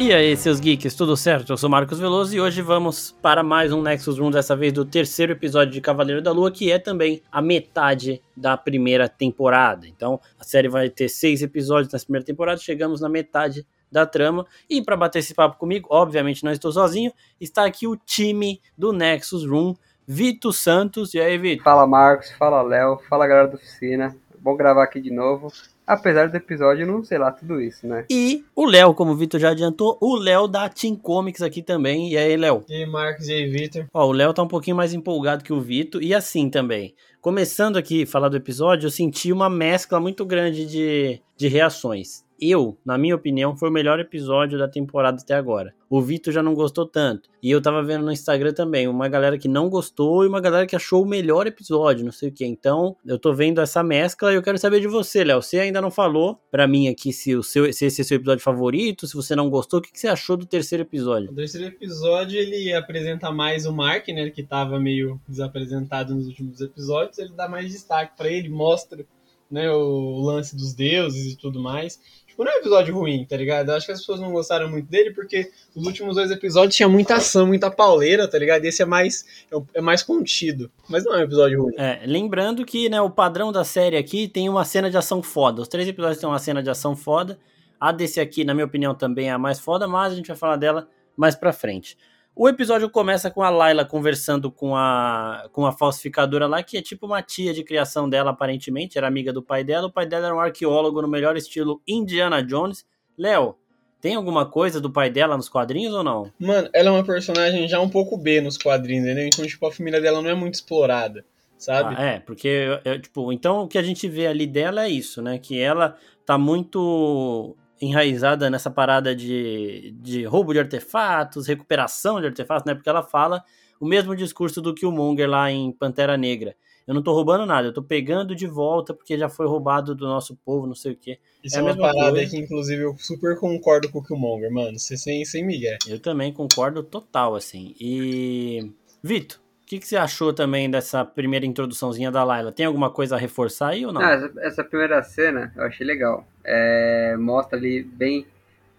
E aí, seus geeks, tudo certo? Eu sou Marcos Veloso e hoje vamos para mais um Nexus Room, dessa vez do terceiro episódio de Cavaleiro da Lua, que é também a metade da primeira temporada. Então, a série vai ter seis episódios nessa primeira temporada, chegamos na metade da trama. E para bater esse papo comigo, obviamente não estou sozinho, está aqui o time do Nexus Room, Vitor Santos. E aí, Vitor? Fala, Marcos. Fala, Léo. Fala, galera da oficina. Bom gravar aqui de novo. Apesar do episódio não sei lá tudo isso, né? E o Léo, como o Vitor já adiantou, o Léo da Team Comics aqui também. E aí, Léo? E aí, Marcos, e aí, Vitor? Ó, o Léo tá um pouquinho mais empolgado que o Vitor. E assim também. Começando aqui a falar do episódio, eu senti uma mescla muito grande de, de reações eu, na minha opinião, foi o melhor episódio da temporada até agora. O Vitor já não gostou tanto. E eu tava vendo no Instagram também, uma galera que não gostou e uma galera que achou o melhor episódio, não sei o que. Então, eu tô vendo essa mescla e eu quero saber de você, Léo. Você ainda não falou para mim aqui se, o seu, se esse é seu episódio favorito, se você não gostou, o que, que você achou do terceiro episódio? O terceiro episódio, ele apresenta mais o Mark, né, que tava meio desapresentado nos últimos episódios. Ele dá mais destaque para ele, mostra né, o lance dos deuses e tudo mais. Tipo, não é um episódio ruim, tá ligado? Eu acho que as pessoas não gostaram muito dele porque os últimos dois episódios tinha muita ação, muita pauleira, tá ligado? Esse é mais, é, é mais contido. Mas não é um episódio ruim. É, lembrando que, né, o padrão da série aqui tem uma cena de ação foda. Os três episódios têm uma cena de ação foda. A desse aqui, na minha opinião, também é a mais foda, mas a gente vai falar dela mais pra frente. O episódio começa com a Layla conversando com a, com a falsificadora lá, que é tipo uma tia de criação dela, aparentemente, era amiga do pai dela. O pai dela era um arqueólogo no melhor estilo Indiana Jones. Léo, tem alguma coisa do pai dela nos quadrinhos ou não? Mano, ela é uma personagem já um pouco B nos quadrinhos, entendeu? Então, tipo, a família dela não é muito explorada, sabe? Ah, é, porque, tipo, então o que a gente vê ali dela é isso, né? Que ela tá muito enraizada nessa parada de, de roubo de artefatos, recuperação de artefatos, né? Porque ela fala o mesmo discurso do Killmonger lá em Pantera Negra. Eu não tô roubando nada, eu tô pegando de volta porque já foi roubado do nosso povo, não sei o quê. Isso é, é uma parada coisa. que, inclusive, eu super concordo com o Killmonger, mano. Você sem, sem Miguel. Eu também concordo total, assim. E. Vitor, que, que você achou também dessa primeira introduçãozinha da Layla? Tem alguma coisa a reforçar aí ou não? não essa, essa, primeira cena eu achei legal. É, mostra ali bem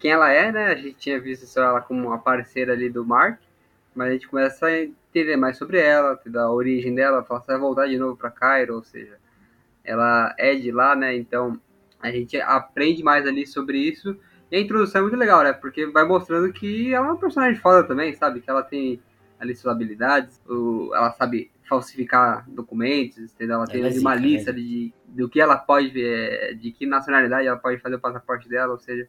quem ela é, né? A gente tinha visto só ela como uma parceira ali do Mark, mas a gente começa a entender mais sobre ela, da origem dela, fala se vai voltar de novo para Cairo, ou seja, ela é de lá, né? Então a gente aprende mais ali sobre isso. E a introdução é muito legal, né? Porque vai mostrando que ela é uma personagem foda também, sabe? Que ela tem ali suas habilidades, o, ela sabe falsificar documentos, entendeu? Ela tem ela uma zica, lista né? de do que ela pode ver, de que nacionalidade ela pode fazer o passaporte dela, ou seja,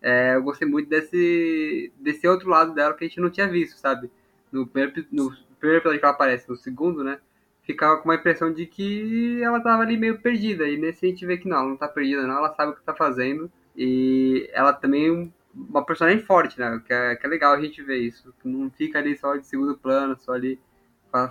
é, eu gostei muito desse, desse outro lado dela que a gente não tinha visto, sabe? No primeiro, no primeiro episódio que ela aparece, no segundo, né? Ficava com uma impressão de que ela tava ali meio perdida, e nesse a gente vê que não, ela não tá perdida não, ela sabe o que tá fazendo, e ela também uma personagem forte, né? Que é, que é legal a gente ver isso. Que não fica ali só de segundo plano, só ali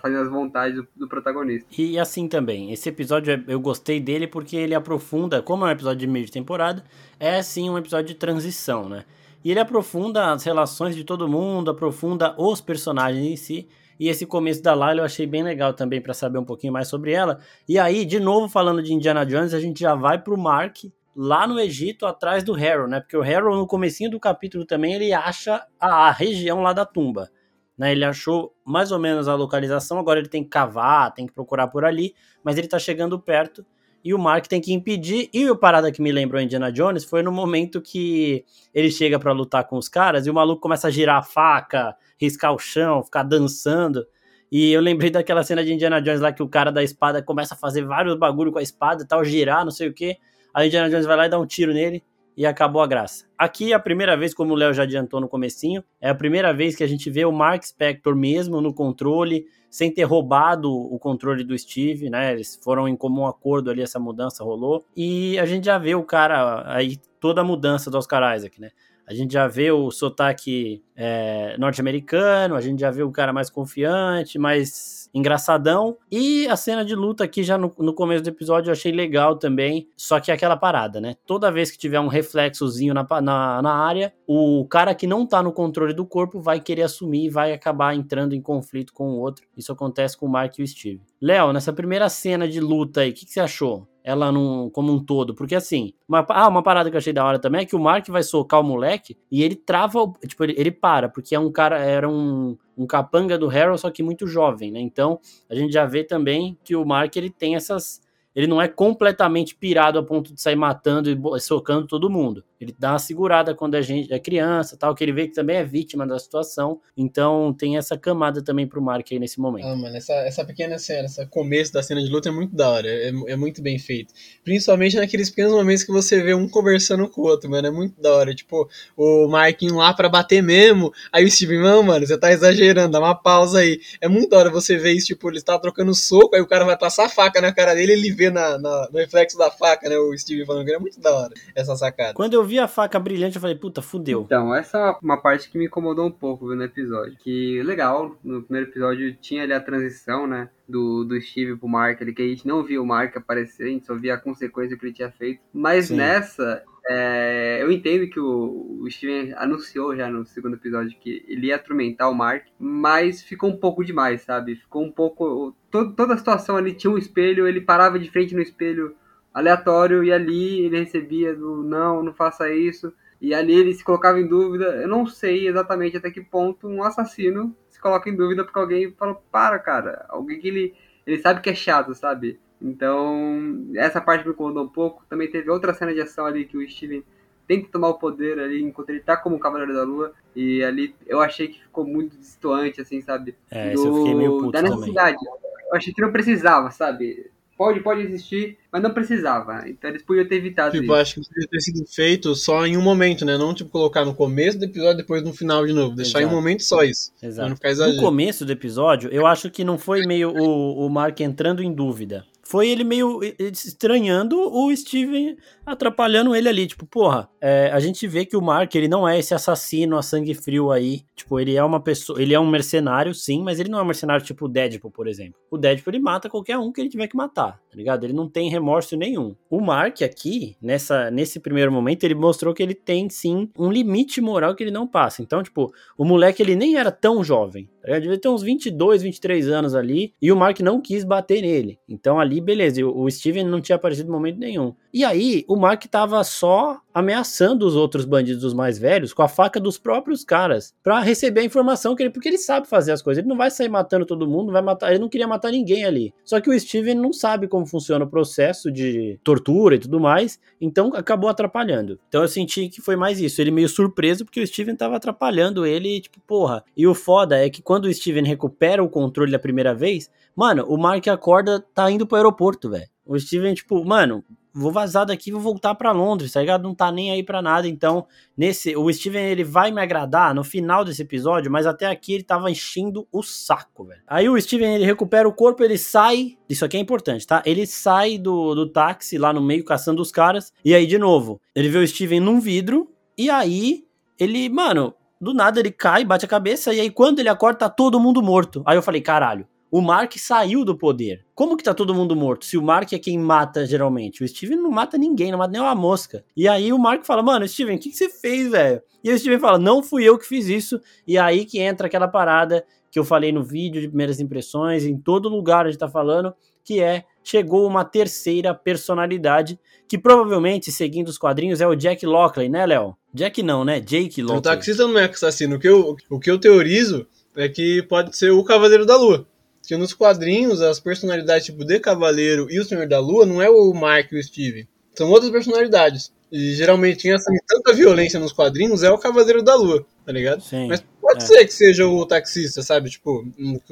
fazendo as vontades do, do, protagonista. E assim também, esse episódio é, eu gostei dele porque ele aprofunda, como é um episódio de meio de temporada, é sim um episódio de transição, né? E ele aprofunda as relações de todo mundo, aprofunda os personagens em si. E esse começo da Layla eu achei bem legal também para saber um pouquinho mais sobre ela. E aí, de novo falando de Indiana Jones, a gente já vai pro Mark, lá no Egito atrás do Harrow, né? Porque o Harrow no comecinho do capítulo também ele acha a, região lá da tumba, né? Ele achou mais ou menos a localização, agora ele tem que cavar, tem que procurar por ali, mas ele tá chegando perto e o Mark tem que impedir. E o parada que me lembrou Indiana Jones foi no momento que ele chega para lutar com os caras e o maluco começa a girar a faca, riscar o chão, ficar dançando. E eu lembrei daquela cena de Indiana Jones lá que o cara da espada começa a fazer vários bagulho com a espada e tal, girar, não sei o que. A Indiana Jones vai lá e dá um tiro nele e acabou a graça. Aqui é a primeira vez, como o Léo já adiantou no comecinho, é a primeira vez que a gente vê o Mark Spector mesmo no controle, sem ter roubado o controle do Steve, né? Eles foram em comum acordo ali, essa mudança rolou. E a gente já vê o cara aí, toda a mudança do Oscar Isaac, né? A gente já vê o sotaque é, norte-americano, a gente já vê o cara mais confiante, mais engraçadão. E a cena de luta aqui, já no, no começo do episódio, eu achei legal também. Só que é aquela parada, né? Toda vez que tiver um reflexozinho na, na, na área, o cara que não tá no controle do corpo vai querer assumir e vai acabar entrando em conflito com o outro. Isso acontece com o Mark e o Steve. Léo, nessa primeira cena de luta aí, o que, que você achou? Ela num, como um todo. Porque assim, uma, ah, uma parada que eu achei da hora também é que o Mark vai socar o moleque e ele trava, tipo, ele, ele para, porque é um cara, era um, um capanga do Harold, só que muito jovem, né? Então, a gente já vê também que o Mark ele tem essas ele não é completamente pirado a ponto de sair matando e socando todo mundo. Ele dá uma segurada quando a gente é criança, tal, que ele vê que também é vítima da situação. Então tem essa camada também pro Mark aí nesse momento. Ah, mano, essa, essa pequena cena, esse começo da cena de luta é muito da hora, é, é muito bem feito. Principalmente naqueles pequenos momentos que você vê um conversando com o outro, mano, é muito da hora. Tipo, o Mark indo lá pra bater mesmo, aí o Steven, não, mano, você tá exagerando, dá uma pausa aí. É muito da hora você ver isso, tipo, ele tá trocando soco, aí o cara vai passar a faca na cara dele, ele vê na, na no reflexo da faca, né, o Steven falando que é muito da hora essa sacada. Quando eu vi a faca brilhante, eu falei, puta, fudeu. Então, essa é uma parte que me incomodou um pouco viu, no episódio. Que legal, no primeiro episódio tinha ali a transição, né? Do, do Steve pro Mark ali, que a gente não viu o Mark aparecer, a gente só via a consequência que ele tinha feito. Mas Sim. nessa, é, eu entendo que o, o Steven anunciou já no segundo episódio que ele ia atormentar o Mark, mas ficou um pouco demais, sabe? Ficou um pouco. Todo, toda a situação ali tinha um espelho, ele parava de frente no espelho aleatório e ali ele recebia do não, não faça isso. E ali ele se colocava em dúvida. Eu não sei exatamente até que ponto um assassino se coloca em dúvida porque alguém fala, para, cara. Alguém que ele, ele sabe que é chato, sabe? Então, essa parte me incomodou um pouco. Também teve outra cena de ação ali que o Steven tem que tomar o poder ali enquanto ele tá como Cavaleiro da Lua. E ali eu achei que ficou muito distoante, assim, sabe? É, Do, eu fiquei meio puto da necessidade. Também. Eu achei que não precisava, sabe? Pode, pode existir, mas não precisava. Então eles podiam ter evitado tipo, isso. acho que poderia ter sido feito só em um momento, né? Não tipo colocar no começo do episódio depois no final de novo. Deixar Exato. em um momento só isso. Exato. no começo do episódio, eu acho que não foi meio o, o Mark entrando em dúvida foi ele meio estranhando o Steven atrapalhando ele ali. Tipo, porra, é, a gente vê que o Mark, ele não é esse assassino a sangue frio aí. Tipo, ele é uma pessoa, ele é um mercenário, sim, mas ele não é um mercenário tipo o Deadpool, por exemplo. O Deadpool, ele mata qualquer um que ele tiver que matar, tá ligado? Ele não tem remorso nenhum. O Mark aqui, nessa, nesse primeiro momento, ele mostrou que ele tem, sim, um limite moral que ele não passa. Então, tipo, o moleque, ele nem era tão jovem. Tá ele devia ter uns 22, 23 anos ali, e o Mark não quis bater nele. Então ali beleza, o Steven não tinha aparecido em momento nenhum. E aí, o Mark tava só ameaçando os outros bandidos mais velhos com a faca dos próprios caras para receber a informação que ele, porque ele sabe fazer as coisas. Ele não vai sair matando todo mundo, vai matar, ele não queria matar ninguém ali. Só que o Steven não sabe como funciona o processo de tortura e tudo mais, então acabou atrapalhando. Então eu senti que foi mais isso, ele meio surpreso porque o Steven tava atrapalhando ele, tipo, porra. E o foda é que quando o Steven recupera o controle da primeira vez, mano, o Mark acorda, tá indo pro aeroporto, velho. O Steven, tipo, mano, vou vazar daqui, vou voltar para Londres, tá ligado? Não tá nem aí para nada. Então, nesse, o Steven ele vai me agradar no final desse episódio, mas até aqui ele tava enchendo o saco, velho. Aí o Steven ele recupera o corpo, ele sai, isso aqui é importante, tá? Ele sai do, do táxi lá no meio caçando os caras, e aí de novo, ele vê o Steven num vidro, e aí ele, mano, do nada ele cai, bate a cabeça, e aí quando ele acorda tá todo mundo morto. Aí eu falei, caralho, o Mark saiu do poder. Como que tá todo mundo morto? Se o Mark é quem mata geralmente. O Steven não mata ninguém, não mata nem uma mosca. E aí o Mark fala, mano, Steven, o que, que você fez, velho? E o Steven fala, não fui eu que fiz isso. E aí que entra aquela parada que eu falei no vídeo de primeiras impressões, em todo lugar a gente tá falando, que é chegou uma terceira personalidade, que provavelmente, seguindo os quadrinhos, é o Jack Lockley, né, Léo? Jack não, né? Jake Lockley. O taxista não é assassino. O que eu, o que eu teorizo é que pode ser o Cavaleiro da Lua que nos quadrinhos as personalidades tipo de Cavaleiro e o Senhor da Lua não é o Mark e o Steve. São outras personalidades. E geralmente quem assim, tanta violência nos quadrinhos é o Cavaleiro da Lua, tá ligado? Sim, Mas pode é. ser que seja o taxista, sabe? Tipo,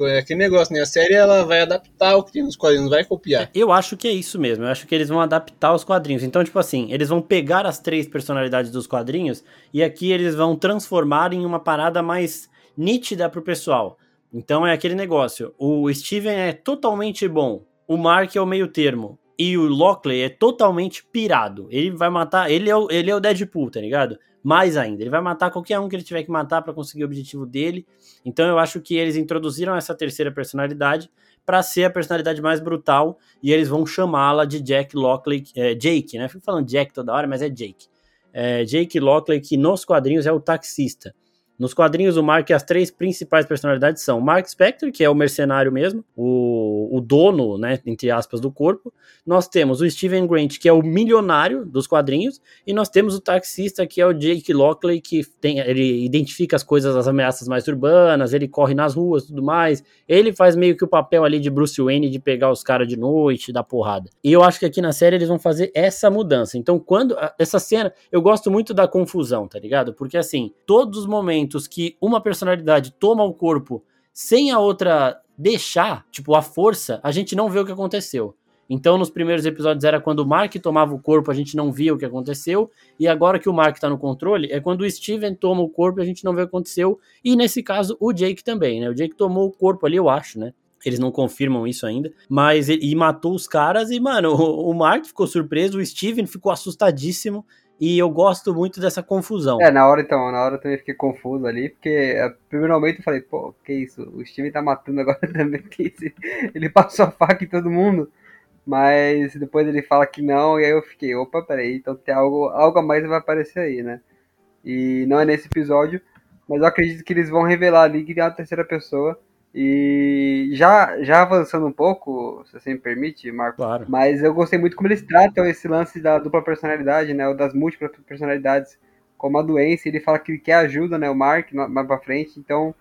é aquele negócio, né? A série ela vai adaptar o que tem nos quadrinhos, vai copiar. É, eu acho que é isso mesmo. Eu acho que eles vão adaptar os quadrinhos. Então, tipo assim, eles vão pegar as três personalidades dos quadrinhos e aqui eles vão transformar em uma parada mais nítida pro pessoal. Então é aquele negócio. O Steven é totalmente bom. O Mark é o meio termo. E o Lockley é totalmente pirado. Ele vai matar. Ele é o, ele é o Deadpool, tá ligado? Mais ainda. Ele vai matar qualquer um que ele tiver que matar para conseguir o objetivo dele. Então eu acho que eles introduziram essa terceira personalidade para ser a personalidade mais brutal. E eles vão chamá-la de Jack Lockley. É, Jake, né? Fico falando Jack toda hora, mas é Jake. É, Jake Lockley, que nos quadrinhos é o taxista. Nos quadrinhos, o Mark e as três principais personalidades são o Mark Spector, que é o mercenário mesmo, o, o dono, né, entre aspas, do corpo. Nós temos o Steven Grant, que é o milionário dos quadrinhos, e nós temos o taxista, que é o Jake Lockley, que tem, ele identifica as coisas, as ameaças mais urbanas, ele corre nas ruas tudo mais. Ele faz meio que o papel ali de Bruce Wayne de pegar os caras de noite, dar porrada. E eu acho que aqui na série eles vão fazer essa mudança. Então, quando. Essa cena, eu gosto muito da confusão, tá ligado? Porque assim, todos os momentos que uma personalidade toma o corpo sem a outra deixar, tipo, a força, a gente não vê o que aconteceu. Então, nos primeiros episódios era quando o Mark tomava o corpo, a gente não via o que aconteceu. E agora que o Mark tá no controle, é quando o Steven toma o corpo e a gente não vê o que aconteceu. E nesse caso, o Jake também, né? O Jake tomou o corpo ali, eu acho, né? Eles não confirmam isso ainda. Mas ele matou os caras e, mano, o, o Mark ficou surpreso, o Steven ficou assustadíssimo. E eu gosto muito dessa confusão. É, na hora então, na hora eu também fiquei confuso ali, porque é, primeiro momento eu falei, pô, que isso? O Steven tá matando agora também, que isso? Ele passou a faca em todo mundo. Mas depois ele fala que não, e aí eu fiquei, opa, peraí, então tem algo, algo a mais vai aparecer aí, né? E não é nesse episódio, mas eu acredito que eles vão revelar ali que tem uma terceira pessoa. E já, já avançando um pouco, se você me permite, Marco, Claro. mas eu gostei muito como eles tratam esse lance da dupla personalidade, né? Ou das múltiplas personalidades como a doença. Ele fala que ele quer ajuda, né? O Mark, mais pra frente. Então,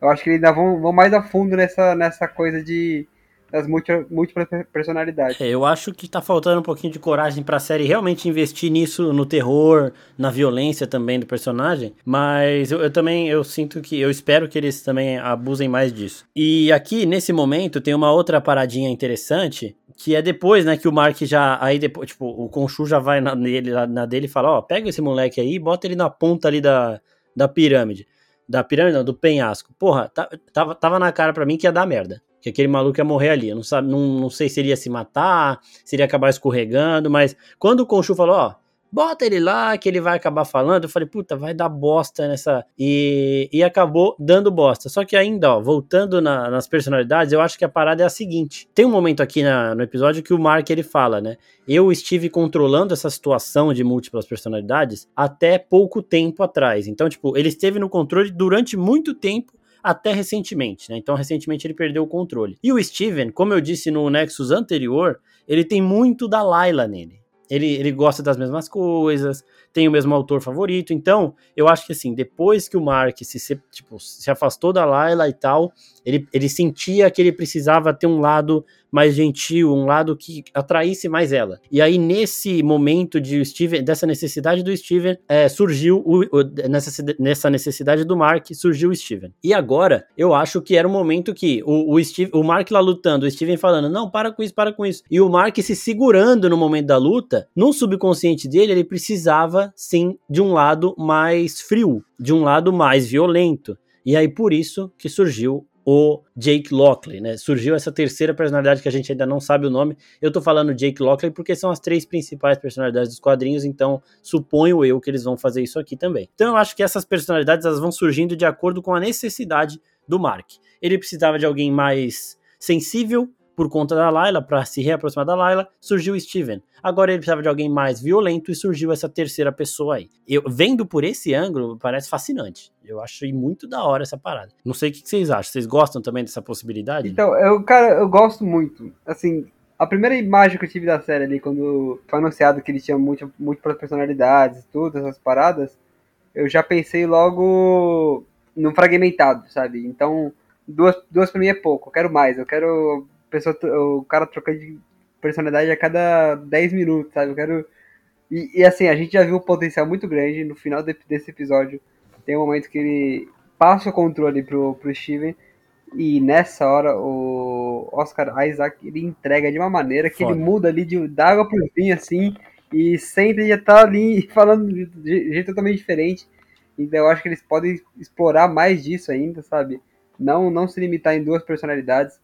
eu acho que eles ainda vão, vão mais a fundo nessa, nessa coisa de das múltiplas, personalidades. É, eu acho que tá faltando um pouquinho de coragem pra série realmente investir nisso, no terror, na violência também do personagem. Mas eu, eu também eu sinto que. Eu espero que eles também abusem mais disso. E aqui, nesse momento, tem uma outra paradinha interessante. Que é depois, né, que o Mark já. Aí depois, tipo, o Conchu já vai na, nele, na dele e fala: Ó, pega esse moleque aí e bota ele na ponta ali da, da pirâmide. Da pirâmide, não, do penhasco. Porra, tá- tava, tava na cara pra mim que ia dar merda que aquele maluco ia morrer ali. Eu não, sabe, não, não sei se ele ia se matar, se ele ia acabar escorregando, mas quando o Conchu falou, ó, bota ele lá que ele vai acabar falando, eu falei, puta, vai dar bosta nessa. E, e acabou dando bosta. Só que ainda, ó, voltando na- nas personalidades, eu acho que a parada é a seguinte: tem um momento aqui na- no episódio que o Mark ele fala, né? Eu estive controlando essa situação de múltiplas personalidades até pouco tempo atrás. Então, tipo, ele esteve no controle durante muito tempo até recentemente, né? Então, recentemente ele perdeu o controle. E o Steven, como eu disse no Nexus anterior, ele tem muito da Layla nele. Ele, ele gosta das mesmas coisas, tem o mesmo autor favorito. Então, eu acho que assim, depois que o Mark se, tipo, se afastou da Layla e tal, ele, ele sentia que ele precisava ter um lado mais gentil, um lado que atraísse mais ela. E aí, nesse momento de Steven, dessa necessidade do Steven, é, surgiu o, o- nessa, nessa necessidade do Mark, surgiu o Steven. E agora, eu acho que era o momento que o, o, Steve, o Mark lá lutando, o Steven falando, não, para com isso, para com isso. E o Mark se segurando no momento da luta, no subconsciente dele, ele precisava, sim, de um lado mais frio, de um lado mais violento. E aí, por isso que surgiu o Jake Lockley, né? Surgiu essa terceira personalidade que a gente ainda não sabe o nome. Eu tô falando Jake Lockley porque são as três principais personalidades dos quadrinhos, então suponho eu que eles vão fazer isso aqui também. Então eu acho que essas personalidades elas vão surgindo de acordo com a necessidade do Mark. Ele precisava de alguém mais sensível por conta da Layla, para se reaproximar da Layla, surgiu o Steven. Agora ele precisava de alguém mais violento e surgiu essa terceira pessoa aí. Eu vendo por esse ângulo, parece fascinante. Eu achei muito da hora essa parada. Não sei o que vocês acham. Vocês gostam também dessa possibilidade? Então, eu, cara, eu gosto muito. Assim, a primeira imagem que eu tive da série ali, quando foi anunciado que ele tinha muito, múltiplas personalidades e tudo, essas paradas, eu já pensei logo no fragmentado, sabe? Então, duas, duas pra mim é pouco, eu quero mais, eu quero pessoa, o cara trocando de personalidade a cada 10 minutos, sabe? Eu quero. E, e, assim, a gente já viu um potencial muito grande no final de- desse episódio. Tem um momento que ele passa o controle pro, pro Steven. E nessa hora o Oscar Isaac ele entrega de uma maneira que Foda. ele muda ali de, da água pro vinho assim. E sempre já tá ali falando de de jeito totalmente diferente. Então eu acho que eles podem explorar mais disso ainda, sabe? Não, não se limitar em duas personalidades.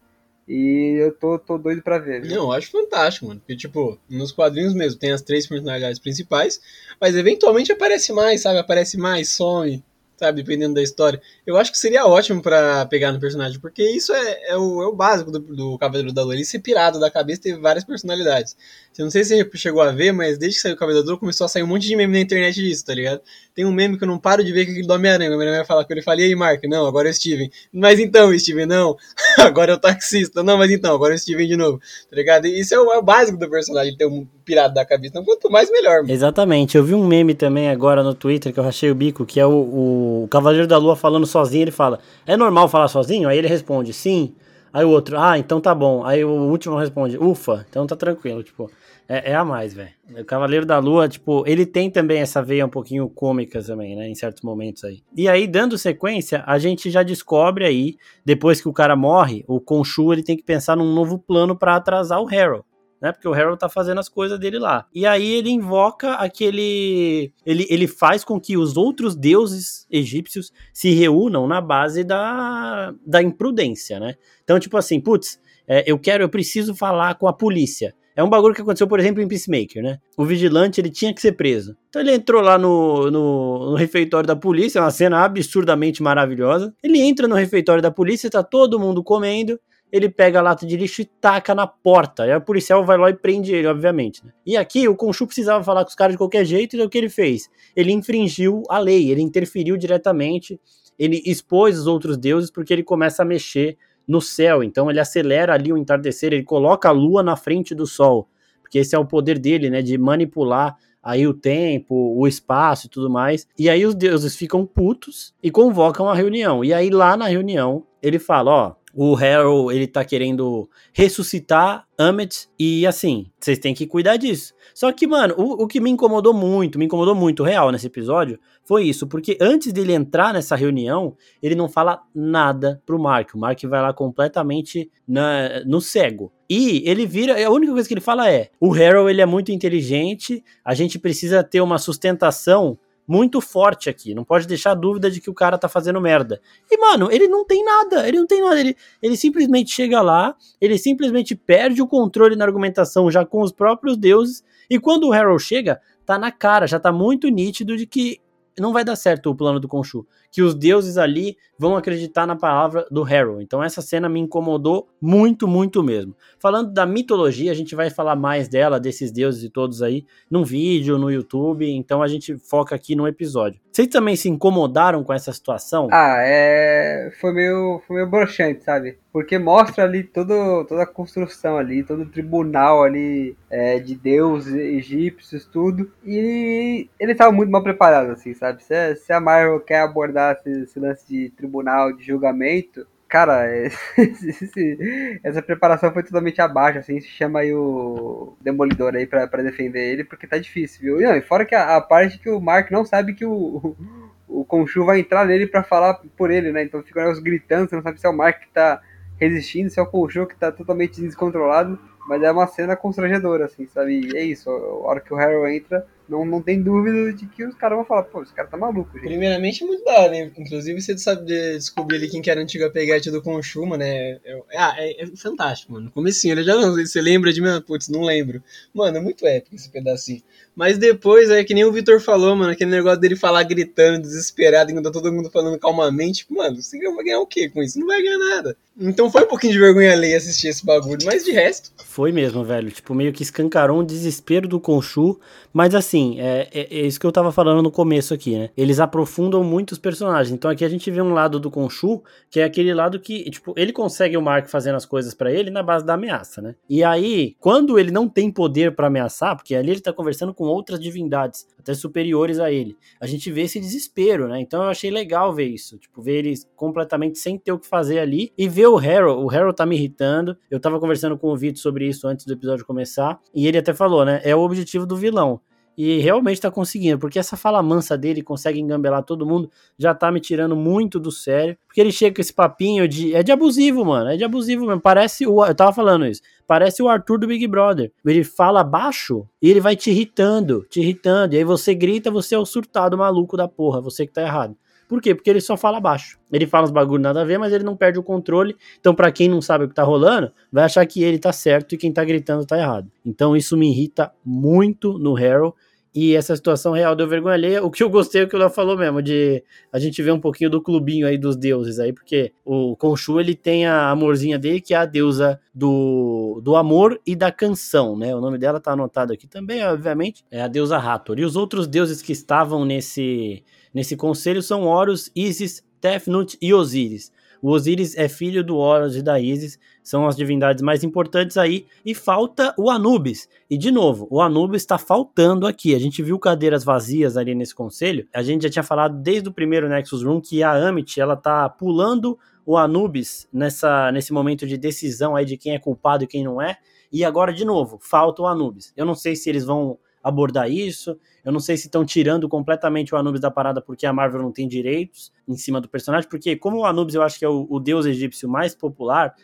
E eu tô, tô doido pra ver. viu? Não, acho fantástico, mano. Porque, tipo, nos quadrinhos mesmo tem as três personalidades principais, mas eventualmente aparece mais, sabe? Aparece mais, some. Sabe? Dependendo da história. Eu acho que seria ótimo para pegar no personagem, porque isso é, é, o, é o, básico do, do Cavaleiro da Lua. Ele ser pirado da cabeça teve várias personalidades. Eu não sei se você chegou a ver, mas desde que saiu o Cavaleiro da Lua começou a sair um monte de meme na internet disso, tá ligado? Tem um meme que eu não paro de ver que é aquele do Homem-Aranha. O Homem-Aranha vai falar com ele fala, e aí, Mark? Não, agora é o Steven. Mas então, Steven, não. agora é o taxista. Não, mas então, agora é o Steven de novo. Tá ligado? Isso é o, é o básico do personagem, ter um pirado da cabeça. Então, quanto mais, melhor. Mano. Exatamente. Eu vi um meme também agora no Twitter que eu rachei o bico, que é o, o Cavaleiro da Lua falando sozinho. Ele fala, é normal falar sozinho? Aí ele responde, sim. Aí o outro, ah, então tá bom. Aí o último responde, ufa, então tá tranquilo. Tipo, é, é a mais, velho. O Cavaleiro da Lua, tipo, ele tem também essa veia um pouquinho cômica também, né? Em certos momentos aí. E aí, dando sequência, a gente já descobre aí, depois que o cara morre, o Khonshu ele tem que pensar num novo plano para atrasar o Harold. Né, porque o Harold tá fazendo as coisas dele lá. E aí ele invoca aquele. Ele, ele faz com que os outros deuses egípcios se reúnam na base da, da imprudência, né? Então, tipo assim, putz, é, eu quero, eu preciso falar com a polícia. É um bagulho que aconteceu, por exemplo, em Peacemaker, né? O vigilante, ele tinha que ser preso. Então ele entrou lá no, no, no, refeitório da polícia, é uma cena absurdamente maravilhosa. Ele entra no refeitório da polícia, tá todo mundo comendo, ele pega a lata de lixo e taca na porta. E o policial vai lá e prende ele, obviamente. Né? E aqui o Conchu precisava falar com os caras de qualquer jeito, e é o que ele fez? Ele infringiu a lei, ele interferiu diretamente, ele expôs os outros deuses porque ele começa a mexer no céu. Então ele acelera ali o entardecer, ele coloca a lua na frente do sol, porque esse é o poder dele, né, de manipular aí o tempo, o espaço e tudo mais. E aí os deuses ficam putos e convocam a reunião. E aí lá na reunião ele fala, ó, o Harold, ele tá querendo ressuscitar Amet e assim, vocês têm que cuidar disso. Só que, mano, o, o que me incomodou muito, me incomodou muito real nesse episódio, foi isso, porque antes dele entrar nessa reunião, ele não fala nada pro Mark. O Mark vai lá completamente na, no cego. E ele vira, a única coisa que ele fala é: "O Harold ele é muito inteligente, a gente precisa ter uma sustentação muito forte aqui. Não pode deixar dúvida de que o cara tá fazendo merda. E, mano, ele não tem nada. Ele não tem nada. Ele, ele simplesmente chega lá, ele simplesmente perde o controle na argumentação já com os próprios deuses. E quando o Harold chega, tá na cara, já tá muito nítido de que não vai dar certo o plano do Khonshu. Que os deuses ali vão acreditar na palavra do Harold. Então essa cena me incomodou muito, muito mesmo. Falando da mitologia, a gente vai falar mais dela, desses deuses e todos aí, num vídeo, no YouTube. Então a gente foca aqui no episódio. Vocês também se incomodaram com essa situação? Ah, é. Foi meio, foi meio broxante, sabe? Porque mostra ali todo, toda a construção ali, todo o tribunal ali é, de deuses egípcios, tudo. E ele estava muito mal preparado, assim, sabe? Se, se a Marvel quer abordar esse, esse lance de tribunal, de julgamento, cara, esse, essa preparação foi totalmente abaixo, assim, se chama aí o Demolidor aí pra defender ele, porque tá difícil, viu? E, não, e fora que a, a, parte que o Mark não sabe que o, o, o Conchu vai entrar nele pra falar por ele, né? Então fica os gritando, você não sabe se é o Mark que tá resistindo, se é o Conchu que tá totalmente descontrolado, mas é uma cena constrangedora, assim, sabe? E é isso, a hora que o Harold entra, não, não tem dúvida de que os caras vão falar, pô, esse cara tá maluco, gente. Primeiramente, muito da hora, né? Inclusive, você sabe de descobrir ali quem que era a antiga peguete do Conchuma, né? É, ah, é, é, fantástico, mano. No comecinho, ele já não. Você lembra de mim? Putz, não lembro. Mano, é muito épico esse pedacinho. Mas depois, é que nem o Vitor falou, mano, aquele negócio dele falar gritando, desesperado, enquanto tá todo mundo falando calmamente. Tipo, mano, você vai ganhar o quê com isso? Não vai ganhar nada. Então foi um pouquinho de vergonha alheia assistir esse bagulho, mas de resto. Foi mesmo, velho. Tipo, meio que escancarou um desespero do Conchu. Mas assim, é, é, é, isso que eu tava falando no começo aqui, né? Eles aprofundam muito os personagens. Então aqui a gente vê um lado do Conchu, que é aquele lado que, tipo, ele consegue o Mark fazendo as coisas para ele na base da ameaça, né? E aí, quando ele não tem poder para ameaçar, porque ali ele tá conversando com outras divindades, até superiores a ele, a gente vê esse desespero, né? Então eu achei legal ver isso. Tipo, ver eles completamente sem ter o que fazer ali e ver o Harold. O Harold tá me irritando. Eu tava conversando com o Vitor sobre isso antes do episódio começar. E ele até falou, né? É o objetivo do vilão. E realmente tá conseguindo, porque essa fala mansa dele consegue engambelar todo mundo, já tá me tirando muito do sério. Porque ele chega com esse papinho de. É de abusivo, mano. É de abusivo mesmo. Parece o. Eu tava falando isso. Parece o Arthur do Big Brother. Ele fala baixo e ele vai te irritando, te irritando. E aí você grita, você é o surtado maluco da porra, você que tá errado. Por quê? Porque ele só fala baixo. Ele fala os bagulho nada a ver, mas ele não perde o controle. Então, para quem não sabe o que tá rolando, vai achar que ele tá certo e quem tá gritando tá errado. Então, isso me irrita muito no Harold. e essa situação real deu vergonha alheia. O que eu gostei é o que o Léo falou mesmo, de a gente ver um pouquinho do clubinho aí dos deuses aí, porque o Khonshu, ele tem a amorzinha dele, que é a deusa do, do amor e da canção, né? O nome dela tá anotado aqui também, obviamente, é a deusa Hathor. E os outros deuses que estavam nesse, nesse conselho são Horus, Isis, Tefnut e Osíris. O Osíris é filho do Horus e da Isis, são as divindades mais importantes aí, e falta o Anubis. E de novo, o Anubis está faltando aqui. A gente viu cadeiras vazias ali nesse conselho. A gente já tinha falado desde o primeiro Nexus Room que a Amit, ela tá pulando o Anubis nessa, nesse momento de decisão aí de quem é culpado e quem não é. E agora, de novo, falta o Anubis. Eu não sei se eles vão abordar isso. Eu não sei se estão tirando completamente o Anubis da parada porque a Marvel não tem direitos em cima do personagem, porque como o Anubis eu acho que é o, o deus egípcio mais popular,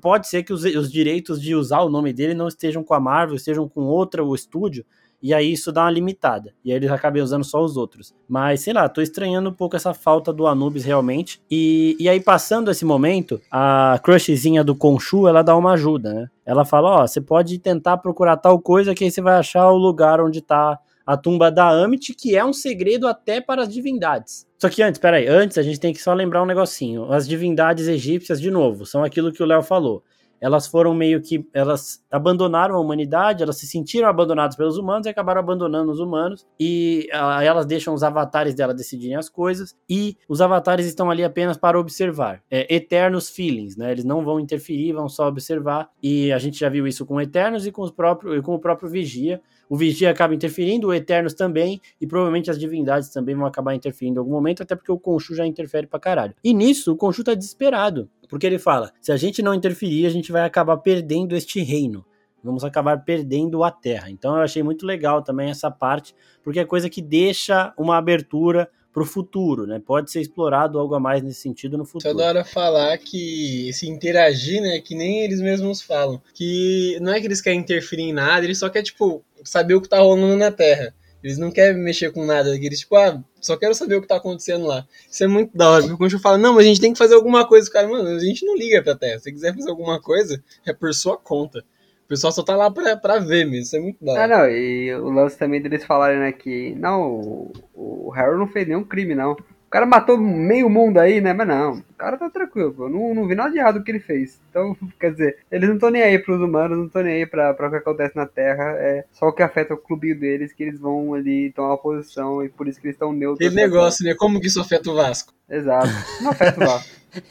pode ser que os, os, direitos de usar o nome dele não estejam com a Marvel, estejam com outra o estúdio, e aí isso dá uma limitada. E aí eles acabam usando só os outros. Mas, sei lá, tô estranhando um pouco essa falta do Anubis realmente. E, e aí, passando esse momento, a crushzinha do Khonshu, ela dá uma ajuda, né? Ela fala, ó, você pode tentar procurar tal coisa que aí você vai achar o lugar onde tá a tumba da Amit, que é um segredo até para as divindades. Só que antes, peraí, antes a gente tem que só lembrar um negocinho. As divindades egípcias, de novo, são aquilo que o Léo falou elas foram meio que. Elas abandonaram a humanidade, elas se sentiram abandonadas pelos humanos e acabaram abandonando os humanos. E uh, elas deixam os avatares dela decidirem as coisas. E os avatares estão ali apenas para observar. É, eternos feelings, né? Eles não vão interferir, vão só observar. E a gente já viu isso com Eternos e com, os próprios, e com o próprio Vigia. O Vigia acaba interferindo, o Eternos também, e provavelmente as divindades também vão acabar interferindo em algum momento, até porque o Conchu já interfere pra caralho. E nisso, o Conchu tá desesperado, porque ele fala: se a gente não interferir, a gente vai acabar perdendo este reino. Vamos acabar perdendo a Terra. Então eu achei muito legal também essa parte, porque é coisa que deixa uma abertura para o futuro, né? Pode ser explorado algo a mais nesse sentido no futuro. Só da hora falar que se interagir, né? Que nem eles mesmos falam. Que não é que eles querem interferir em nada, eles só querem, tipo, saber o que tá rolando na Terra. Eles não querem mexer com nada, eles, tipo, ah, só quero saber o que tá acontecendo lá. Isso é muito da hora. Quando eu falo, não, mas a gente tem que fazer alguma coisa, cara, mano, a gente não liga pra Terra. Se quiser fazer alguma coisa, é por sua conta pessoal só tá lá pra, pra ver mesmo, isso é muito da Ah, não, e o lance também deles falarem, né, que não, o, o Harry não fez nenhum crime, não. O cara matou meio mundo aí, né? Mas não, o cara tá tranquilo, pô. Não, não vi nada de errado que ele fez. Então, quer dizer, eles não estão nem aí pros humanos, não estão nem aí pra, pra o que acontece na Terra. É só o que afeta o clubinho deles, que eles vão ali tomar uma posição e por isso que eles estão neutros. Aquele negócio, né? Como que isso afeta o Vasco? Exato. Não afeta o Vasco.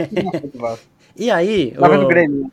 Não afeta o Vasco. E aí. Tava o, do Grêmio.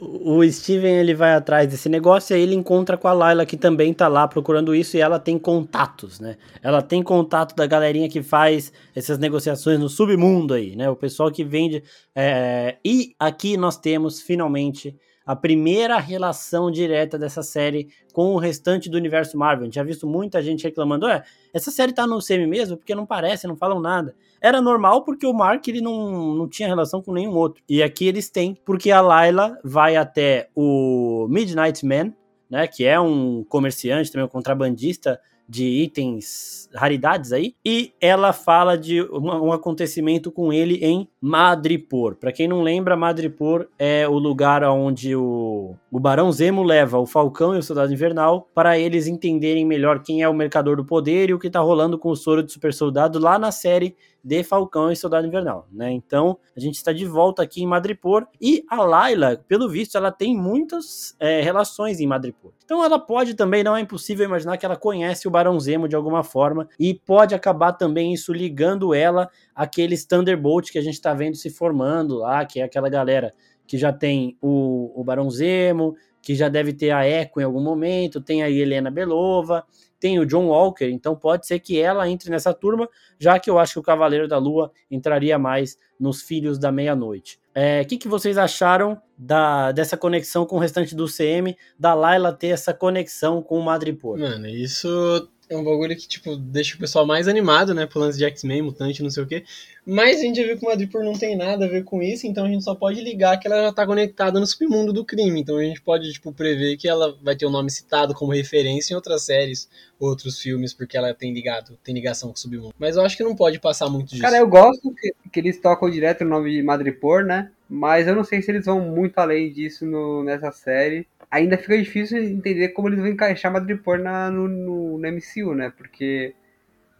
O, o, Steven ele vai atrás desse negócio e aí ele encontra com a Layla que também tá lá procurando isso e ela tem contatos, né? Ela tem contato da galerinha que faz essas negociações no submundo aí, né? O pessoal que vende. É... E aqui nós temos finalmente a primeira relação direta dessa série com o restante do universo Marvel. A gente já visto muita gente reclamando, é, essa série tá no semi mesmo porque não parece, não falam nada. Era normal porque o Mark ele não, não tinha relação com nenhum outro. E aqui eles têm, porque a Layla vai até o Midnight Man, né, que é um comerciante, também um contrabandista de itens, raridades aí, e ela fala de um, um acontecimento com ele em Madripoor. Para quem não lembra, Madripoor é o lugar onde o, o Barão Zemo leva o Falcão e o Soldado Invernal para eles entenderem melhor quem é o Mercador do Poder e o que tá rolando com o soro de super soldado lá na série de Falcão e Soldado Invernal, né? Então, a gente está de volta aqui em Madripoor e a Layla, pelo visto, ela tem muitas é, relações em Madripoor. Então, ela pode também, não é impossível imaginar que ela conhece o Barão Zemo de alguma forma e pode acabar também isso ligando ela àqueles Thunderbolt que a gente está vendo se formando lá, que é aquela galera que já tem o, o Barão Zemo, que já deve ter a Echo em algum momento, tem a Helena Belova, tem o John Walker, então pode ser que ela entre nessa turma, já que eu acho que o Cavaleiro da Lua entraria mais nos Filhos da Meia-Noite. O é, que, que vocês acharam da, dessa conexão com o restante do CM, da Layla ter essa conexão com o Madripoor? Mano, isso é um bagulho que, tipo, deixa o pessoal mais animado, né? Pro lance de X-Men, mutante, não sei o quê. Mas a gente já viu que o Madripoor não tem nada a ver com isso, então a gente só pode ligar que ela já tá conectada no submundo do crime. Então a gente pode, tipo, prever que ela vai ter o nome citado como referência em outras séries, outros filmes, porque ela tem ligado, tem ligação com o submundo. Mas eu acho que não pode passar muito disso. Cara, eu gosto que, que eles tocam direto o nome de Madripoor, né? Mas eu não sei se eles vão muito além disso no, nessa série. Ainda fica difícil entender como eles vão encaixar Madripoor na, no, no, no MCU, né? Porque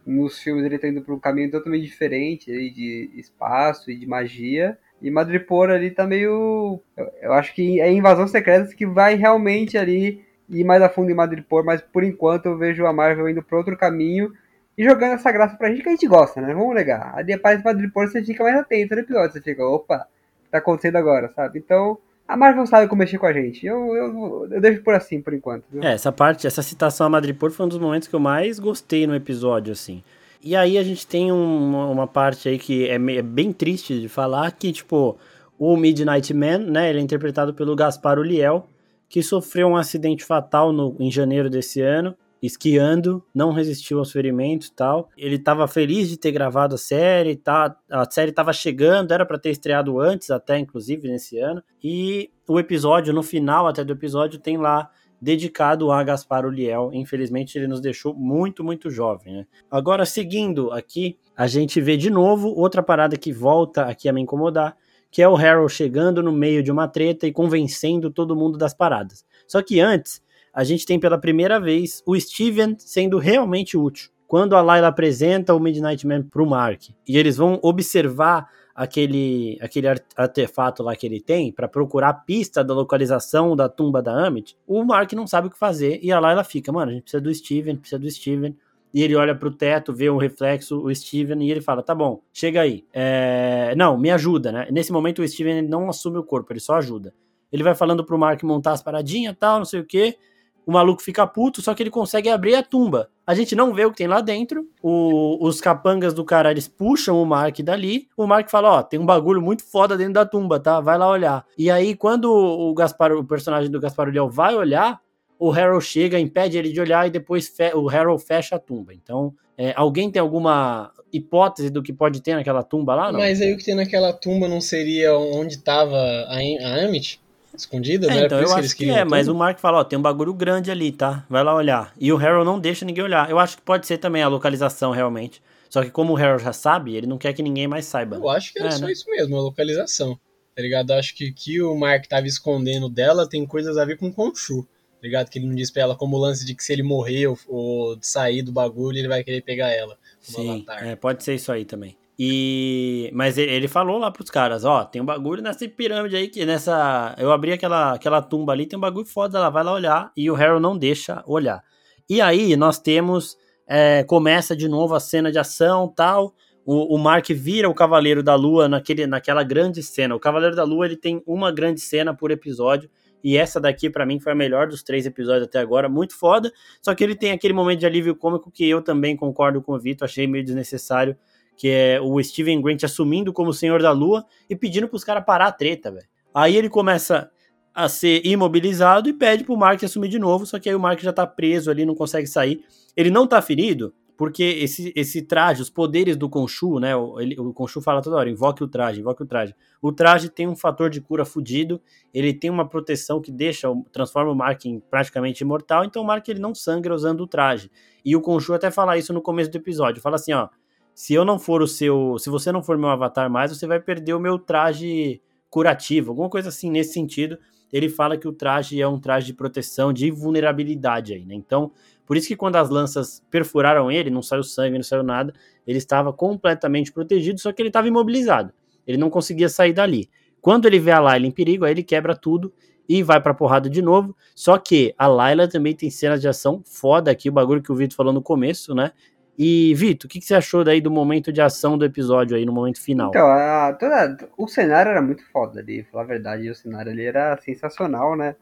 nos filmes ele tá indo para um caminho totalmente diferente aí, de espaço e de magia. E Madripoor ali tá meio. Eu, acho que é Invasão Secreta que vai realmente ali ir mais a fundo em Madripoor, mas por enquanto eu vejo a Marvel indo para outro caminho e jogando essa graça pra gente que a gente gosta, né? Vamos negar. Ali aparece Madripoor, você fica mais atento no episódio, você fica, opa, tá acontecendo agora, sabe? Então, a Marvel sabe como mexer com a gente. Eu, eu, eu deixo por assim, por enquanto. Viu? É, essa parte, essa citação a Madripoor foi um dos momentos que eu mais gostei no episódio, assim. E aí a gente tem um, uma parte aí que é, é, bem triste de falar, que, tipo, o Midnight Man, né, ele é interpretado pelo Gaspar Uliel, que sofreu um acidente fatal no, em janeiro desse ano, esquiando, não resistiu aos ferimentos e tal. Ele estava feliz de ter gravado a série, tá? A série estava chegando, era para ter estreado antes, até inclusive nesse ano. E o episódio, no final até do episódio, tem lá dedicado a Gaspar Uliel. Infelizmente, ele nos deixou muito, muito jovem. Né? Agora, seguindo aqui, a gente vê de novo outra parada que volta aqui a me incomodar, que é o Harold chegando no meio de uma treta e convencendo todo mundo das paradas. Só que antes, a gente tem pela primeira vez o Steven sendo realmente útil. Quando a Layla apresenta o Midnight Man pro Mark e eles vão observar aquele, aquele artefato lá que ele tem para procurar a pista da localização da tumba da Amit, o Mark não sabe o que fazer e a Layla fica, mano, a gente precisa do Steven, precisa do Steven. E ele olha pro teto, vê o reflexo, o Steven, e ele fala: tá bom, chega aí. É... Não, me ajuda, né? Nesse momento o Steven não assume o corpo, ele só ajuda. Ele vai falando pro Mark montar as paradinhas tal, não sei o que o maluco fica puto, só que ele consegue abrir a tumba. A gente não vê o que tem lá dentro. O, os capangas do cara, eles puxam o Mark dali. O Mark fala: Ó, tem um bagulho muito foda dentro da tumba, tá? Vai lá olhar. E aí, quando o Gaspar, o personagem do Gaspar Ulliel vai olhar, o Harold chega, impede ele de olhar e depois o Harold fecha a tumba. Então, é, alguém tem alguma hipótese do que pode ter naquela tumba lá? Não? Mas aí o que tem naquela tumba não seria onde estava a, a Amit? Escondidas, é, né? Então, eu acho que é, tudo. mas o Mark fala, ó, tem um bagulho grande ali, tá? Vai lá olhar. E o Harold não deixa ninguém olhar. Eu acho que pode ser também a localização, realmente. Só que como o Harold já sabe, ele não quer que ninguém mais saiba. Eu acho que era é, só né? isso mesmo, a localização. Tá ligado? Eu acho que que o Mark tava escondendo dela tem coisas a ver com o Conchu. Tá ligado? Que ele não diz pra ela como o lance de que se ele morrer ou, ou sair do bagulho, ele vai querer pegar ela. Sim, é, pode ser isso aí também. E mas ele falou lá pros caras, ó, tem um bagulho nessa pirâmide aí que nessa, eu abri aquela aquela tumba ali, tem um bagulho foda lá, vai lá olhar e o Harold não deixa olhar. E aí nós temos é, começa de novo a cena de ação, tal. O, o Mark vira o Cavaleiro da Lua naquele, naquela grande cena. O Cavaleiro da Lua ele tem uma grande cena por episódio. E essa daqui, para mim, foi a melhor dos três episódios até agora. Muito foda. Só que ele tem aquele momento de alívio cômico que eu também concordo com o Vitor. Achei meio desnecessário que é o Steven Grant assumindo como Senhor da Lua e pedindo pros caras parar a treta, velho. Aí ele começa a ser imobilizado e pede pro Mark assumir de novo, só que aí o Mark já tá preso ali, não consegue sair. Ele não tá ferido, porque esse, esse traje, os poderes do Khonshu, né, o, ele, o Khonshu fala toda hora, invoque o traje, invoque o traje. O traje tem um fator de cura fudido, ele tem uma proteção que deixa, transforma o Mark em praticamente imortal, então o Mark ele não sangra usando o traje. E o Khonshu até fala isso no começo do episódio, fala assim, ó, se eu não for o seu, se você não for meu avatar mais, você vai perder o meu traje curativo, alguma coisa assim nesse sentido. Ele fala que o traje é um traje de proteção, de vulnerabilidade aí, né? Então, por isso que quando as lanças perfuraram ele, não saiu sangue, não saiu nada, ele estava completamente protegido, só que ele estava imobilizado. Ele não conseguia sair dali. Quando ele vê a Layla em perigo, aí ele quebra tudo e vai pra porrada de novo. Só que a Layla também tem cenas de ação foda aqui, o bagulho que o Vitor falou no começo, né? E, Vitor, o que, que, você achou daí do momento de ação do episódio aí, no momento final? Então, a, toda, o cenário era muito foda ali, falar a verdade, o cenário ali era sensacional, né?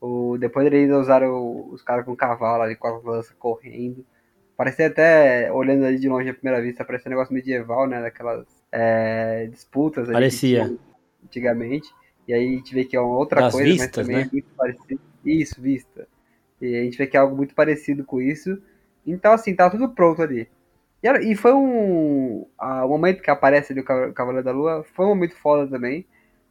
O, depois eles usaram os caras com cavalo ali, com a lança correndo. Parecia até, olhando ali de longe à primeira vista, parecia um negócio medieval, né? Daquelas é, disputas ali Parecia. antigamente. E aí a gente vê que é uma outra das coisa, vistas, mas também né? é muito parecido. Isso, vista. E a gente vê que é algo muito parecido com isso. Então, assim, tá tudo pronto ali. E, e foi um. A, o momento que aparece ali o Cavaleiro da Lua foi um momento foda também.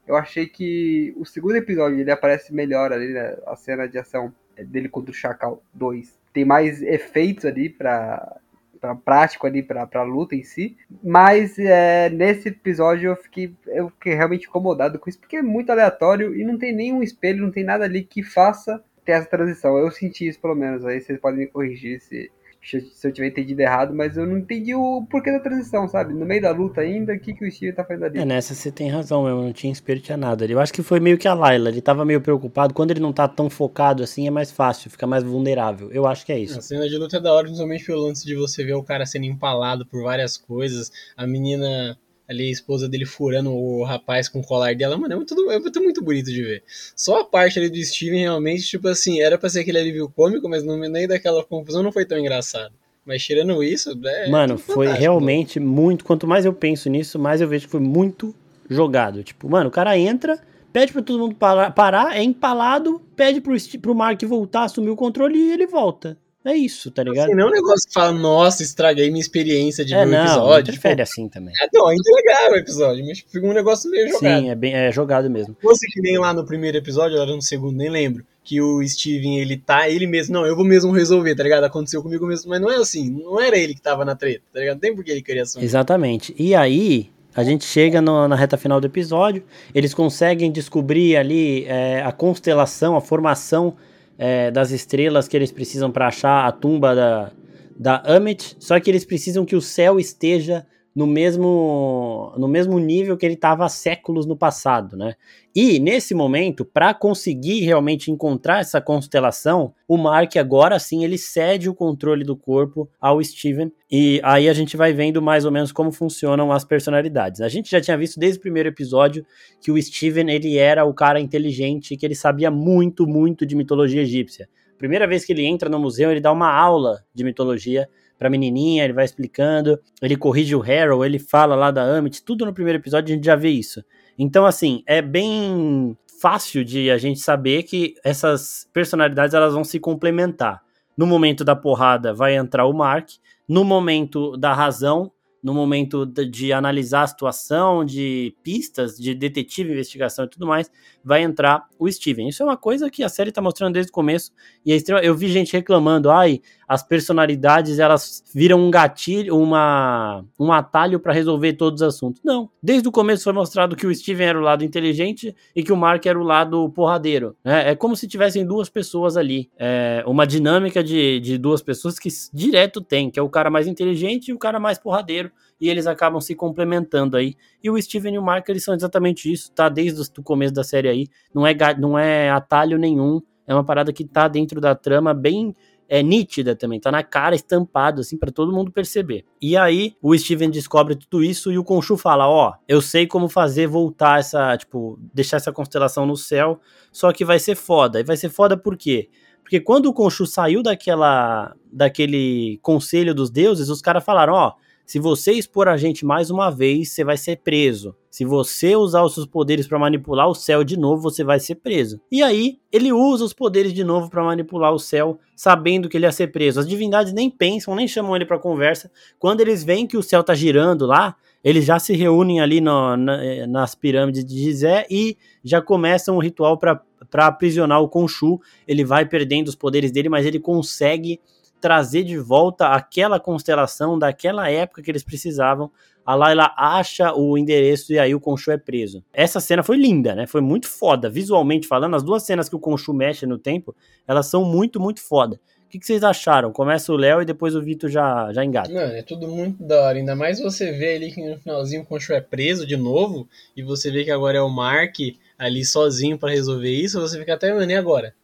Eu achei que o segundo episódio ele aparece melhor ali, né? A cena de ação dele contra o Chacal 2. Tem mais efeitos ali pra, pra prático ali pra, pra luta em si. Mas é, nesse episódio eu fiquei. eu fiquei realmente incomodado com isso, porque é muito aleatório e não tem nenhum espelho, não tem nada ali que faça ter essa transição. Eu senti isso pelo menos, aí vocês podem me corrigir se, se eu tiver entendido errado, mas eu não entendi o porquê da transição, sabe? No meio da luta ainda, o que, que o Steve tá fazendo ali? É, nessa você tem razão mesmo, não tinha espelho, tinha nada. Eu acho que foi meio que a Layla, ele tava meio preocupado. Quando ele não tá tão focado assim, é mais fácil, fica mais vulnerável. Eu acho que é isso. A cena de luta é da hora, principalmente pelo lance de você ver o cara sendo empalado por várias coisas, a menina ali a esposa dele furando o rapaz com o colar dela, mano, é muito, é muito, muito bonito de ver. Só a parte ali do Steven realmente, tipo assim, era pra ser aquele alívio cômico, mas no meio daquela confusão não foi tão engraçado. Mas tirando isso, é. Mano, foi realmente muito. Quanto mais eu penso nisso, mais eu vejo que foi muito jogado. Tipo, mano, o cara entra, pede pra todo mundo parar, parar é empalado, pede pro, pro Mark voltar, assumir o controle e ele volta. É isso, tá ligado? Assim, não é um negócio que fala, nossa, estraguei minha experiência de é, ver não, episódio. Não tipo, assim também. É, não, é legal o episódio, mas fica um negócio meio jogado. Sim, é, bem, é jogado mesmo. Fosse que nem lá no primeiro episódio, era no segundo, nem lembro, que o Steven, ele tá, ele mesmo, não, eu vou mesmo resolver, tá ligado? Aconteceu comigo mesmo, mas não é assim, não era ele que tava na treta, tá ligado? Não tem por que ele queria assumir. Exatamente. E aí, a gente chega no, na reta final do episódio, eles conseguem descobrir ali é, a constelação, a formação é, das estrelas que eles precisam para achar a tumba da, da Amit, só que eles precisam que o céu esteja no mesmo, no mesmo nível que ele estava há séculos no passado, né? E nesse momento, para conseguir realmente encontrar essa constelação, o Mark agora sim ele cede o controle do corpo ao Steven e aí a gente vai vendo mais ou menos como funcionam as personalidades. A gente já tinha visto desde o primeiro episódio que o Steven ele era o cara inteligente, que ele sabia muito, muito de mitologia egípcia. Primeira vez que ele entra no museu, ele dá uma aula de mitologia pra menininha, ele vai explicando, ele corrige o Harold, ele fala lá da Amit, tudo no primeiro episódio a gente já vê isso. Então, assim, é bem fácil de a gente saber que essas personalidades elas vão se complementar. No momento da porrada vai entrar o Mark, no momento da razão no momento de, analisar a situação, de pistas, de detetive, investigação e tudo mais, vai entrar o Steven. Isso é uma coisa que a série está mostrando desde o começo e é extrema, eu vi gente reclamando, ai, as personalidades elas viram um gatilho, uma, um atalho para resolver todos os assuntos. Não, desde o começo foi mostrado que o Steven era o lado inteligente e que o Mark era o lado porradeiro. Né? É como se tivessem duas pessoas ali, é uma dinâmica de, de duas pessoas que direto tem, que é o cara mais inteligente e o cara mais porradeiro e eles acabam se complementando aí. E o Steven e o Mark, eles são exatamente isso, tá desde o começo da série aí, não é, não é atalho nenhum, é uma parada que tá dentro da trama bem é nítida também, tá na cara, estampado, assim, para todo mundo perceber. E aí, o Steven descobre tudo isso e o Khonshu fala: Ó, oh, eu sei como fazer voltar essa, tipo, deixar essa constelação no céu, só que vai ser foda. E vai ser foda por quê? Porque quando o Khonshu saiu daquela, daquele conselho dos deuses, os caras falaram: Ó, oh, se você expor a gente mais uma vez, você vai ser preso. Se você usar os seus poderes para manipular o céu de novo, você vai ser preso. E aí, ele usa os poderes de novo para manipular o céu, sabendo que ele ia ser preso. As divindades nem pensam, nem chamam ele para conversa. Quando eles veem que o céu tá girando lá, eles já se reúnem ali no, na, nas pirâmides de Gizé e já começam o ritual para aprisionar o Khonshu. Ele vai perdendo os poderes dele, mas ele consegue trazer de volta aquela constelação daquela época que eles precisavam. A Layla acha o endereço e aí o Khonshu é preso. Essa cena foi linda, né? Foi muito foda, visualmente falando. As duas cenas que o Khonshu mexe no tempo, elas são muito, muito foda. O que, que vocês acharam? Começa o Léo e depois o Vitor já, já engata. Mano, é tudo muito da hora. Ainda mais você vê ali que no finalzinho o Khonshu é preso de novo e você vê que agora é o Mark ali sozinho para resolver isso. Você fica até, mano, agora?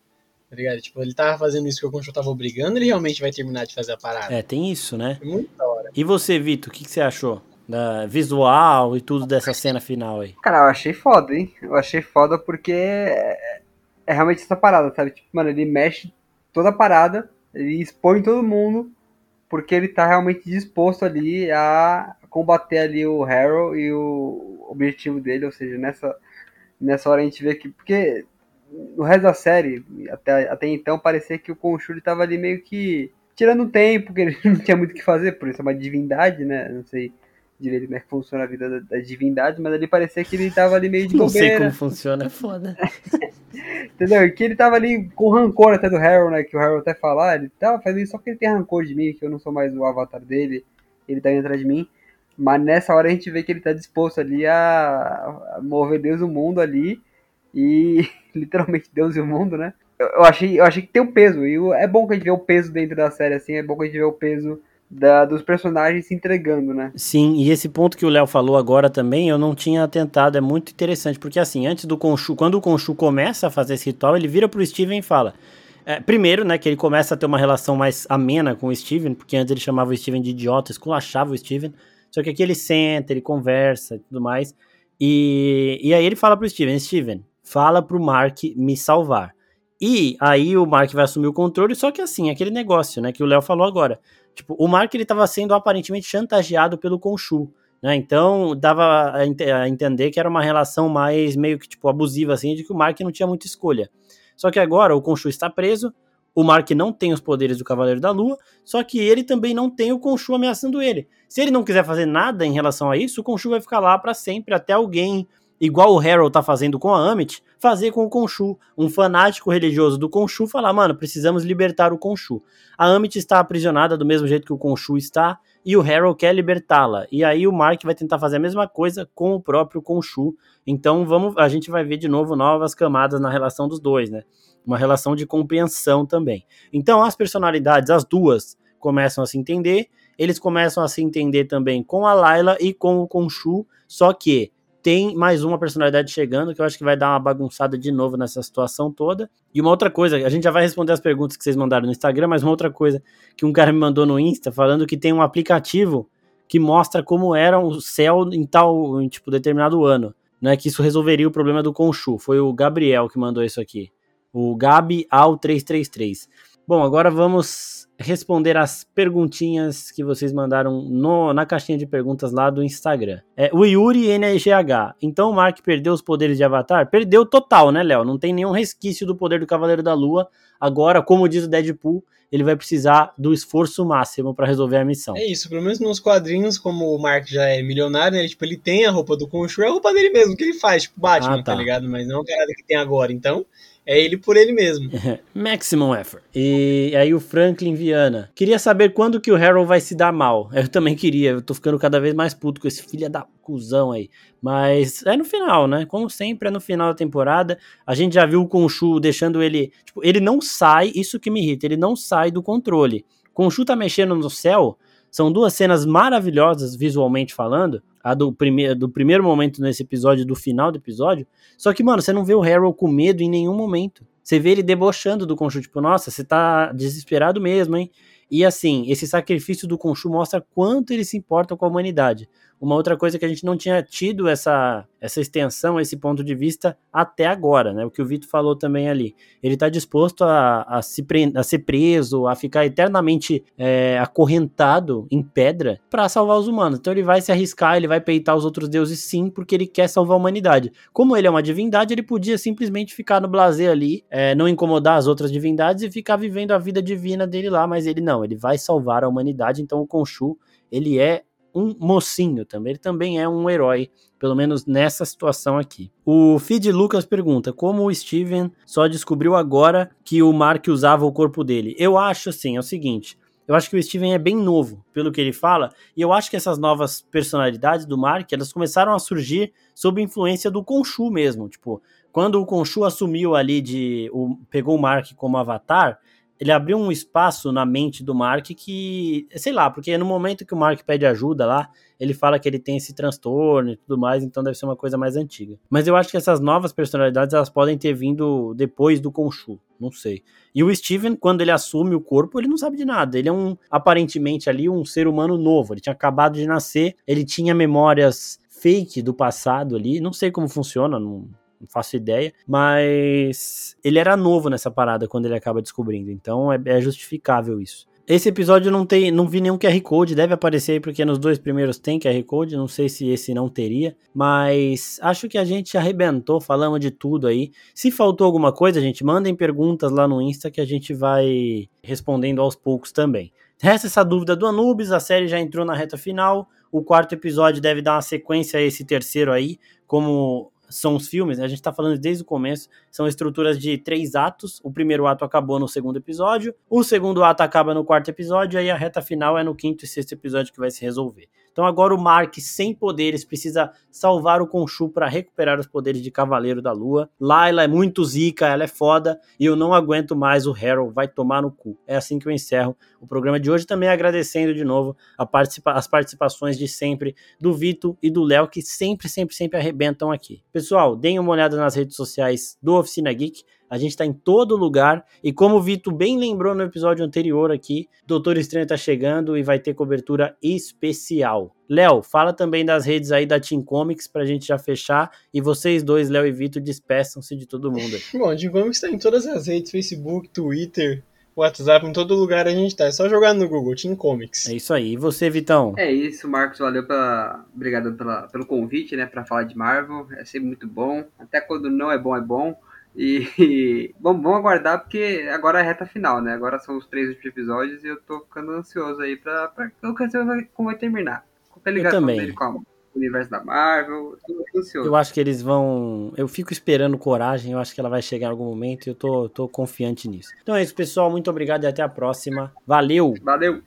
Tá ligado? Tipo, ele tava fazendo isso que o Concho tava obrigando, ele realmente vai terminar de fazer a parada. É, tem isso, né? É muito da hora. E você, Vitor, o que, que você achou? Da visual e tudo dessa cena final aí. Cara, eu achei foda, hein? Eu achei foda porque é, é realmente essa parada, sabe? Tipo, mano, ele mexe toda a parada, ele expõe todo mundo, porque ele tá realmente disposto ali a combater ali o Harold e o objetivo dele, ou seja, nessa, nessa hora a gente vê que. Porque no resto da série, até, até então, parecia que o Conchuri tava ali meio que tirando tempo, que ele não tinha muito o que fazer, por isso é uma divindade, né? Não sei direito como é que funciona a vida da, da divindade, mas ali parecia que ele tava ali meio de Não sei como funciona, é foda. Entendeu? Que ele tava ali com rancor até do Harold, né? Que o Harold até falar, ele tava fazendo isso só porque ele tem rancor de mim, que eu não sou mais o avatar dele, ele tá indo atrás de mim. Mas nessa hora a gente vê que ele tá disposto ali a, a mover Deus o mundo ali. E literalmente Deus e o mundo, né? Eu, eu, achei, eu achei que tem um peso. E é bom que a gente vê o peso dentro da série, assim. É bom que a gente vê o peso da, dos personagens se entregando, né? Sim, e esse ponto que o Léo falou agora também, eu não tinha atentado, é muito interessante, porque assim, antes do Conchu, quando o Conchu começa a fazer esse ritual, ele vira pro Steven e fala. É, primeiro, né, que ele começa a ter uma relação mais amena com o Steven, porque antes ele chamava o Steven de idiota, esculachava o Steven. Só que aqui ele senta, ele conversa e tudo mais. E, e aí ele fala pro Steven, Steven, fala pro Mark me salvar. E aí o Mark vai assumir o controle, só que assim, aquele negócio, né, que o Léo falou agora. Tipo, o Mark ele estava sendo aparentemente chantageado pelo Conchu, né? Então dava a, ent a, entender que era uma relação mais meio que tipo abusiva assim, de que o Mark não tinha muita escolha. Só que agora o Conchu está preso, o Mark não tem os poderes do Cavaleiro da Lua, só que ele também não tem o Conchu ameaçando ele. Se ele não quiser fazer nada em relação a isso, o Conchu vai ficar lá para sempre até alguém igual o Harold tá fazendo com a Amit, fazer com o Khonshu. Um fanático religioso do Khonshu falar, mano, precisamos libertar o Khonshu. A Amit está aprisionada do mesmo jeito que o Khonshu está, e o Harold quer libertá-la. E aí o Mark vai tentar fazer a mesma coisa com o próprio Khonshu. Então vamos, a gente vai ver de novo novas camadas na relação dos dois, né? Uma relação de compreensão também. Então as personalidades, as duas, começam a se entender. Eles começam a se entender também com a Layla e com o Khonshu, só que tem mais uma personalidade chegando que eu acho que vai dar uma bagunçada de novo nessa situação toda. E uma outra coisa, a gente já vai responder as perguntas que vocês mandaram no Instagram, mas uma outra coisa que um cara me mandou no Insta falando que tem um aplicativo que mostra como era o céu em tal, em, tipo, determinado ano, né, que isso resolveria o problema do Conchu. Foi o Gabriel que mandou isso aqui. O Gabi Al 333. Bom, agora vamos responder as perguntinhas que vocês mandaram no, na caixinha de perguntas lá do Instagram. É, o Yuri NGH. Então o Mark perdeu os poderes de Avatar? Perdeu total, né, Léo? Não tem nenhum resquício do poder do Cavaleiro da Lua. Agora, como diz o Deadpool, ele vai precisar do esforço máximo para resolver a missão. É isso, pelo menos nos quadrinhos, como o Mark já é milionário, né, tipo, ele tem a roupa do Khonshu, é a roupa dele mesmo, que ele faz, tipo Batman, ah, tá. tá ligado? Mas não a cara que tem agora. Então, é ele por ele mesmo. Maximum effort. E aí o Franklin Viana. Queria saber quando que o Harold vai se dar mal. Eu também queria. Eu tô ficando cada vez mais puto com esse filho da cuzão aí. Mas é no final, né? Como sempre, é no final da temporada. A gente já viu o Conchu deixando ele. Tipo, ele não sai. Isso que me irrita. Ele não sai do controle. Conchu tá mexendo no céu. São duas cenas maravilhosas visualmente falando a do, prime do primeiro momento nesse episódio, do final do episódio. Só que, mano, você não vê o Harold com medo em nenhum momento. Você vê ele debochando do Conchu, tipo, nossa, você tá desesperado mesmo, hein? E assim, esse sacrifício do Conchu mostra quanto ele se importa com a humanidade. Uma outra coisa que a gente não tinha tido essa, essa extensão, esse ponto de vista até agora, né? O que o Vitor falou também ali. Ele está disposto a, a, se a ser preso, a ficar eternamente é, acorrentado em pedra para salvar os humanos. Então ele vai se arriscar, ele vai peitar os outros deuses sim, porque ele quer salvar a humanidade. Como ele é uma divindade, ele podia simplesmente ficar no blazer ali, é, não incomodar as outras divindades e ficar vivendo a vida divina dele lá, mas ele não, ele vai salvar a humanidade. Então o Khonshu, ele é um mocinho também. Ele também é um herói, pelo menos nessa situação aqui. O Feed Lucas pergunta: como o Steven só descobriu agora que o Mark usava o corpo dele? Eu acho assim, é o seguinte. Eu acho que o Steven é bem novo, pelo que ele fala, e eu acho que essas novas personalidades do Mark, elas começaram a surgir sob influência do Khonshu mesmo, tipo, quando o Khonshu assumiu ali de, o, pegou o Mark como avatar, ele abriu um espaço na mente do Mark que, sei lá, porque no momento que o Mark pede ajuda lá, ele fala que ele tem esse transtorno e tudo mais, então deve ser uma coisa mais antiga. Mas eu acho que essas novas personalidades elas podem ter vindo depois do Khonshu, não sei. E o Steven, quando ele assume o corpo, ele não sabe de nada. Ele é um aparentemente ali um ser humano novo. Ele tinha acabado de nascer, ele tinha memórias fake do passado ali, não sei como funciona, não não faço ideia, mas ele era novo nessa parada quando ele acaba descobrindo, então é, é justificável isso. Esse episódio não tem, não vi nenhum QR Code, deve aparecer aí porque nos dois primeiros tem QR Code, não sei se esse não teria, mas acho que a gente arrebentou, falamos de tudo aí. Se faltou alguma coisa, gente, mandem perguntas lá no Insta que a gente vai respondendo aos poucos também. Resta essa dúvida do Anubis, a série já entrou na reta final, o quarto episódio deve dar uma sequência a esse terceiro aí, como são os filmes, né? a gente está falando desde o começo, são estruturas de três atos. O primeiro ato acabou no segundo episódio, o segundo ato acaba no quarto episódio, e aí a reta final é no quinto e sexto episódio que vai se resolver. Então agora o Mark, sem poderes, precisa salvar o Khonshu para recuperar os poderes de Cavaleiro da Lua. Layla é muito zica, ela é foda, e eu não aguento mais o Harold, vai tomar no cu. É assim que eu encerro o programa de hoje, também agradecendo de novo participa as participações de sempre do Vito e do Léo, que sempre, sempre, sempre arrebentam aqui. Pessoal, deem uma olhada nas redes sociais do Oficina Geek, a gente está em todo lugar. E como o Vitor bem lembrou no episódio anterior aqui, Doutor Estranho está chegando e vai ter cobertura especial. Léo, fala também das redes aí da Team Comics pra gente já fechar. E vocês dois, Léo e Vitor, despeçam-se de todo mundo. Bom, a Team Comics está em todas as redes: Facebook, Twitter, WhatsApp, em todo lugar a gente tá. É só jogar no Google, Team Comics. É isso aí. E você, Vitão? É isso, Marcos. Valeu pela. Obrigado pela, pelo convite, né? Pra falar de Marvel. É sempre muito bom. Até quando não é bom, é bom. E vamos, vamos aguardar, porque agora é a reta final, né? Agora são os três últimos episódios e eu tô ficando ansioso aí pra, pra eu quero saber como vai terminar. Qual é a ligação dele com a universo da Marvel. Eu acho que eles vão. Eu fico esperando coragem, eu acho que ela vai chegar em algum momento e eu tô, tô confiante nisso. Então é isso, pessoal. Muito obrigado e até a próxima. Valeu! Valeu!